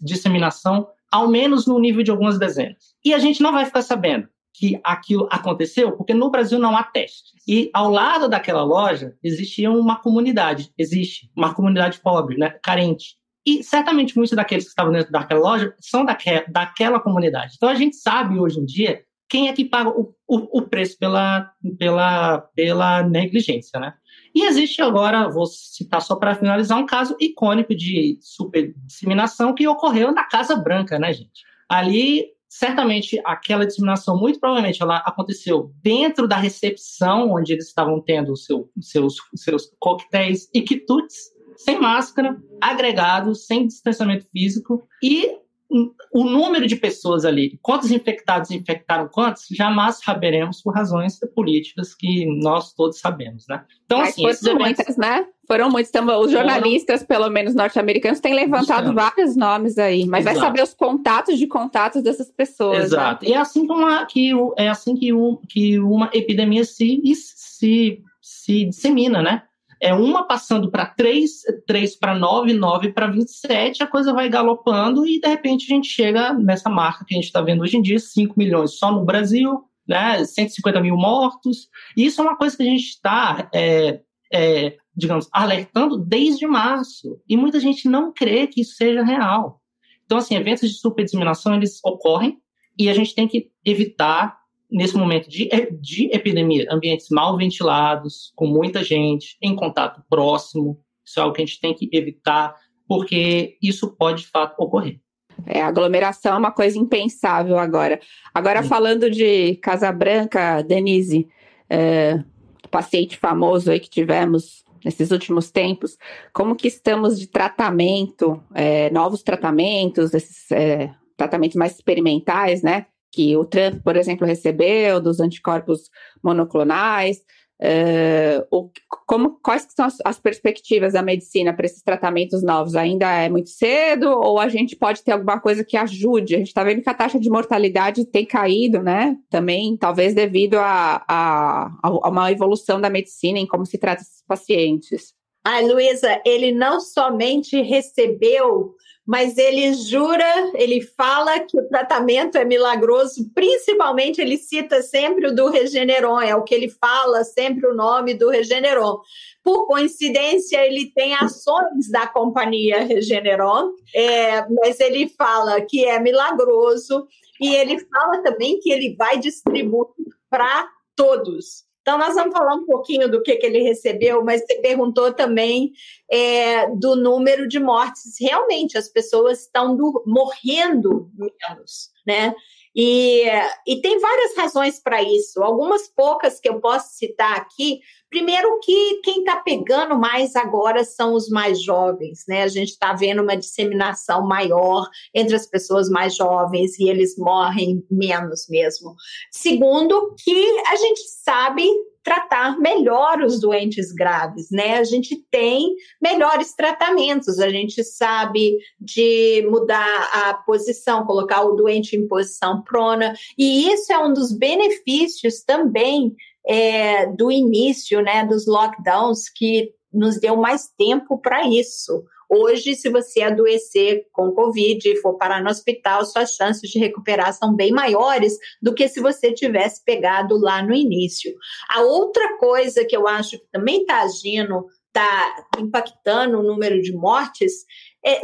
disseminação, ao menos no nível de algumas dezenas. E a gente não vai ficar sabendo que aquilo aconteceu, porque no Brasil não há testes. E ao lado daquela loja existia uma comunidade, existe uma comunidade pobre, né, carente. E certamente muitos daqueles que estavam dentro daquela loja são daquela comunidade. Então a gente sabe hoje em dia quem é que paga o, o, o preço pela, pela, pela negligência, né? E existe agora, vou citar só para finalizar, um caso icônico de super disseminação que ocorreu na Casa Branca, né, gente? Ali, certamente, aquela disseminação, muito provavelmente, ela aconteceu dentro da recepção, onde eles estavam tendo seu, seus, seus coquetéis e quitutes, sem máscara, agregados, sem distanciamento físico, e o número de pessoas ali, quantos infectados infectaram quantos, jamais saberemos por razões políticas que nós todos sabemos, né? Então, Mas assim, foram muitas, né? Foram muitos. Então, os jornalistas, foram... pelo menos norte-americanos, têm levantado vários nomes aí, mas Exato. vai saber os contatos de contatos dessas pessoas. Né? Exato. Né? E é assim, como a, que, é assim que, o, que uma epidemia se, se, se dissemina, né? É uma passando para 3, 3 para 9, 9 para 27, a coisa vai galopando e de repente a gente chega nessa marca que a gente está vendo hoje em dia, 5 milhões só no Brasil, né, 150 mil mortos. E isso é uma coisa que a gente está, é, é, digamos, alertando desde março. E muita gente não crê que isso seja real. Então, assim, eventos de superdisseminação, eles ocorrem e a gente tem que evitar nesse momento de, de epidemia, ambientes mal ventilados, com muita gente, em contato próximo. Isso é algo que a gente tem que evitar, porque isso pode de fato ocorrer. É, aglomeração é uma coisa impensável agora. Agora, Sim. falando de Casa Branca, Denise, é, paciente famoso aí que tivemos nesses últimos tempos, como que estamos de tratamento, é, novos tratamentos, esses é, tratamentos mais experimentais, né? Que o Trump, por exemplo, recebeu, dos anticorpos monoclonais, uh, o, como, quais são as, as perspectivas da medicina para esses tratamentos novos? Ainda é muito cedo ou a gente pode ter alguma coisa que ajude? A gente está vendo que a taxa de mortalidade tem caído, né? Também, talvez devido a, a, a uma evolução da medicina em como se trata esses pacientes. Ah, Luísa, ele não somente recebeu mas ele jura, ele fala que o tratamento é milagroso, principalmente ele cita sempre o do Regeneron, é o que ele fala, sempre o nome do Regeneron. Por coincidência, ele tem ações da companhia Regeneron, é, mas ele fala que é milagroso e ele fala também que ele vai distribuir para todos. Então, nós vamos falar um pouquinho do que, que ele recebeu, mas você perguntou também é, do número de mortes. Realmente, as pessoas estão do, morrendo menos, né? E, e tem várias razões para isso, algumas poucas que eu posso citar aqui. Primeiro, que quem está pegando mais agora são os mais jovens, né? A gente está vendo uma disseminação maior entre as pessoas mais jovens e eles morrem menos mesmo. Segundo, que a gente sabe tratar melhor os doentes graves, né? A gente tem melhores tratamentos, a gente sabe de mudar a posição, colocar o doente em posição prona, e isso é um dos benefícios também é, do início, né, dos lockdowns, que nos deu mais tempo para isso. Hoje, se você adoecer com Covid e for parar no hospital, suas chances de recuperar são bem maiores do que se você tivesse pegado lá no início. A outra coisa que eu acho que também está agindo, está impactando o número de mortes,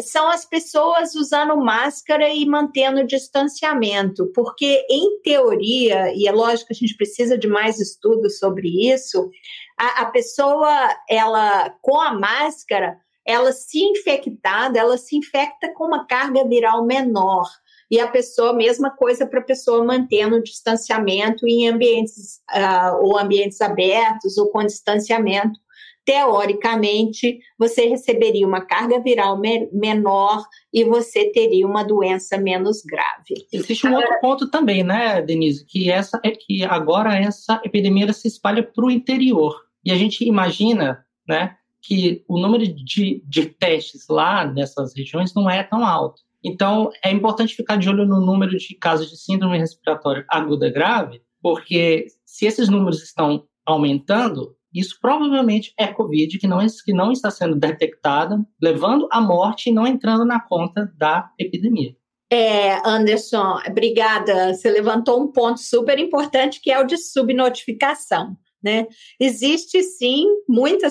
são as pessoas usando máscara e mantendo distanciamento, porque em teoria, e é lógico que a gente precisa de mais estudos sobre isso, a, a pessoa, ela com a máscara, ela se infectada, ela se infecta com uma carga viral menor. E a pessoa, mesma coisa para a pessoa mantendo o distanciamento em ambientes uh, ou ambientes abertos ou com distanciamento. Teoricamente, você receberia uma carga viral me menor e você teria uma doença menos grave. Existe um agora, outro ponto também, né, Denise, que essa é que agora essa epidemia se espalha para o interior. E a gente imagina, né, que o número de, de testes lá nessas regiões não é tão alto. Então, é importante ficar de olho no número de casos de síndrome respiratória aguda grave, porque se esses números estão aumentando, isso provavelmente é Covid que não, que não está sendo detectada, levando à morte e não entrando na conta da epidemia. É, Anderson, obrigada. Você levantou um ponto super importante que é o de subnotificação. Né? Existe sim muita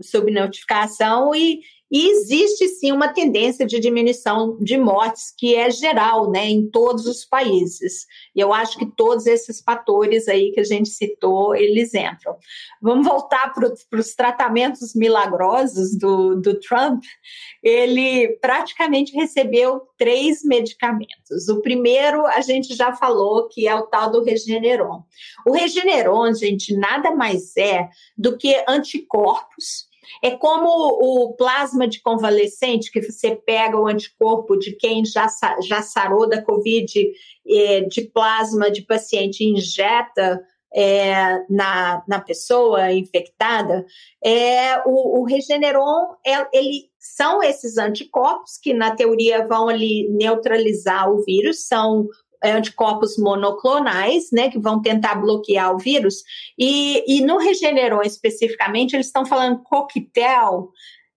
subnotificação e, e existe sim uma tendência de diminuição de mortes que é geral, né, em todos os países. E eu acho que todos esses fatores aí que a gente citou, eles entram. Vamos voltar para os tratamentos milagrosos do, do Trump. Ele praticamente recebeu três medicamentos. O primeiro, a gente já falou, que é o tal do Regeneron. O Regeneron, gente, nada mais é do que anticorpos é como o plasma de convalescente, que você pega o anticorpo de quem já, já sarou da Covid é, de plasma de paciente injeta é, na, na pessoa infectada, é, o, o Regeneron, é, ele são esses anticorpos que, na teoria, vão ali neutralizar o vírus, são anticorpos monoclonais, né, que vão tentar bloquear o vírus. E, e no Regeneron especificamente, eles estão falando coquetel,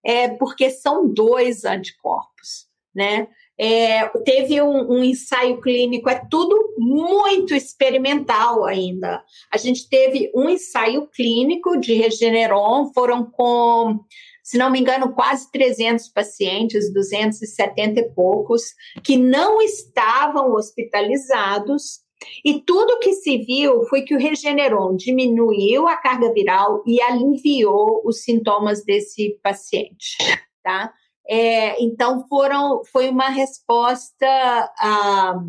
é, porque são dois anticorpos, né? É, teve um, um, ensaio clínico, é tudo muito experimental ainda. A gente teve um ensaio clínico de Regeneron, foram com se não me engano, quase 300 pacientes, 270 e poucos, que não estavam hospitalizados. E tudo que se viu foi que o Regeneron diminuiu a carga viral e aliviou os sintomas desse paciente, tá? É, então foram, foi uma resposta ah,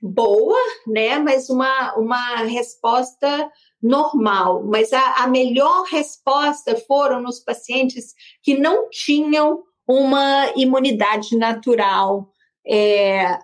boa, né? Mas uma, uma resposta normal, mas a, a melhor resposta foram nos pacientes que não tinham uma imunidade natural é,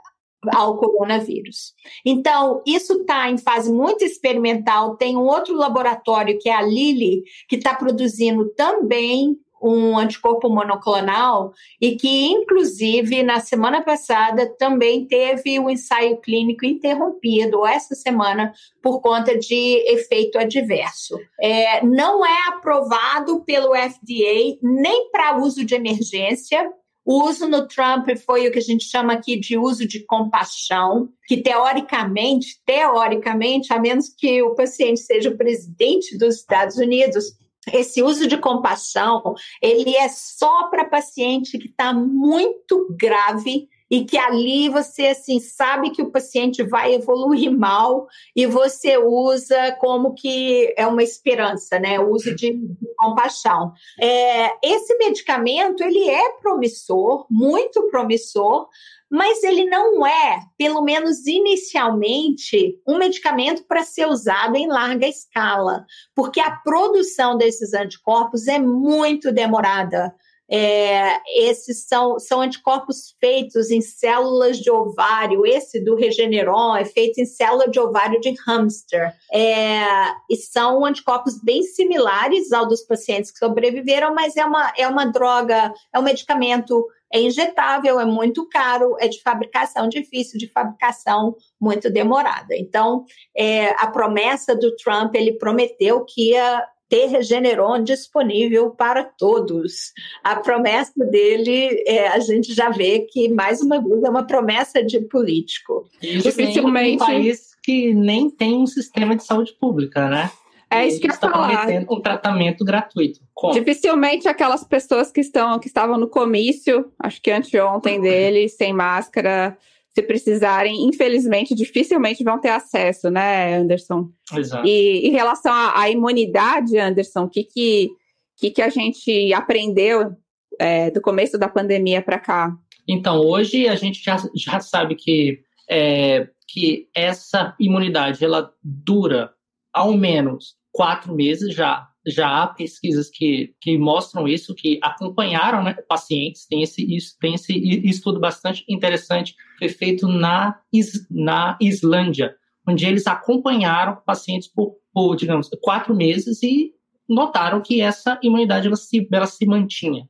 ao coronavírus. Então, isso está em fase muito experimental. Tem um outro laboratório, que é a Lilly, que está produzindo também um anticorpo monoclonal e que, inclusive, na semana passada também teve o um ensaio clínico interrompido, essa semana, por conta de efeito adverso. É, não é aprovado pelo FDA nem para uso de emergência, o uso no Trump foi o que a gente chama aqui de uso de compaixão, que teoricamente, teoricamente, a menos que o paciente seja o presidente dos Estados Unidos, esse uso de compaixão, ele é só para paciente que está muito grave e que ali você assim sabe que o paciente vai evoluir mal e você usa como que é uma esperança, né? Uso de, de compaixão. É, esse medicamento ele é promissor, muito promissor, mas ele não é, pelo menos inicialmente, um medicamento para ser usado em larga escala, porque a produção desses anticorpos é muito demorada. É, esses são, são anticorpos feitos em células de ovário. Esse do Regeneron é feito em célula de ovário de hamster. É, e são anticorpos bem similares ao dos pacientes que sobreviveram, mas é uma, é uma droga, é um medicamento é injetável, é muito caro, é de fabricação difícil, de fabricação muito demorada. Então, é, a promessa do Trump, ele prometeu que ia ter Regeneron disponível para todos. A promessa dele, é, a gente já vê que, mais uma vez, é uma promessa de político. Isso Dificilmente... um país que nem tem um sistema de saúde pública, né? É isso que eu ia falar. um tratamento gratuito. Como? Dificilmente aquelas pessoas que estão que estavam no comício, acho que anteontem dele, sem máscara, se precisarem, infelizmente, dificilmente vão ter acesso, né, Anderson? Exato. E em relação à, à imunidade, Anderson, o que, que, que, que a gente aprendeu é, do começo da pandemia para cá? Então, hoje a gente já, já sabe que, é, que essa imunidade ela dura ao menos quatro meses já já há pesquisas que, que mostram isso, que acompanharam né, pacientes. Tem esse, tem esse estudo bastante interessante, foi feito na, Is, na Islândia, onde eles acompanharam pacientes por, por, digamos, quatro meses e notaram que essa imunidade ela se, ela se mantinha,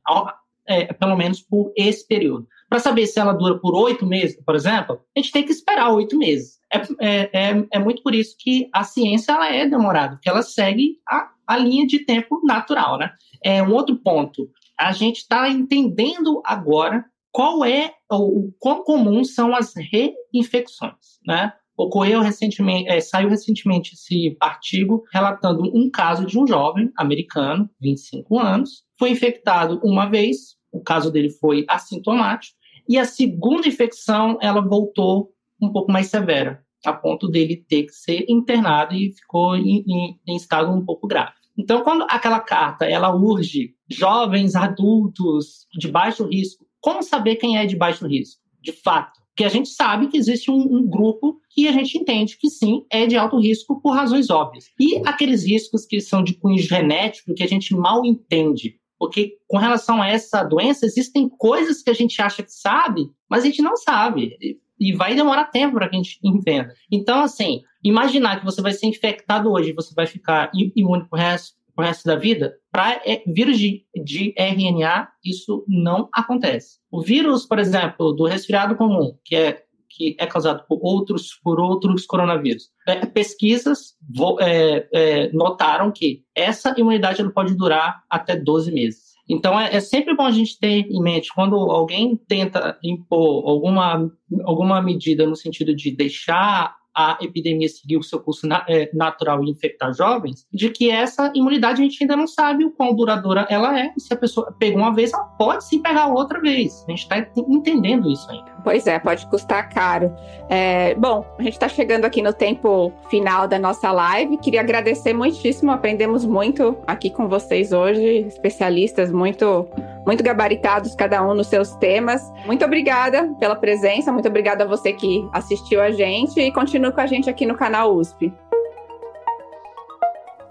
é, pelo menos por esse período. Para saber se ela dura por oito meses, por exemplo, a gente tem que esperar oito meses. É, é, é, é, muito por isso que a ciência ela é demorada, porque ela segue a, a linha de tempo natural, né? É um outro ponto. A gente está entendendo agora qual é o, quão comum são as reinfecções, né? Ocorreu recentemente, é, saiu recentemente esse artigo relatando um caso de um jovem americano, 25 anos, foi infectado uma vez, o caso dele foi assintomático, e a segunda infecção ela voltou um pouco mais severa a ponto dele ter que ser internado e ficou em, em, em estado um pouco grave. Então, quando aquela carta ela urge jovens, adultos de baixo risco, como saber quem é de baixo risco? De fato, porque a gente sabe que existe um, um, grupo que a gente entende que sim é de alto risco por razões óbvias. E aqueles riscos que são de cunho genético que a gente mal entende. Porque com relação a essa doença, existem coisas que a gente acha que sabe, mas a gente não sabe e vai demorar tempo para que a gente entenda. Então, assim, imaginar que você vai ser infectado hoje e você vai ficar imune pro resto, resto da vida, para é, vírus de, de RNA, isso não acontece. O vírus, por exemplo, do resfriado comum, que é que é causado por outros, por outros coronavírus. É, pesquisas é, notaram que essa imunidade pode durar até 12 meses. Então é, é, sempre bom a gente ter em mente quando alguém tenta impor alguma, alguma medida no sentido de deixar a epidemia seguir o seu curso na, é, natural e infectar jovens, de que essa imunidade a gente ainda não sabe o quão duradoura ela é. Se a pessoa pegou uma vez, ela pode sim pegar outra vez. A gente está entendendo isso ainda. Pois é, pode custar caro. É, bom, a gente está chegando aqui no tempo final da nossa live. Queria agradecer muitíssimo, aprendemos muito aqui com vocês hoje, especialistas muito muito gabaritados, cada um nos seus temas. Muito obrigada pela presença, muito obrigada a você que assistiu a gente e continue com a gente aqui no canal USP.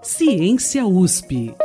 Ciência USP.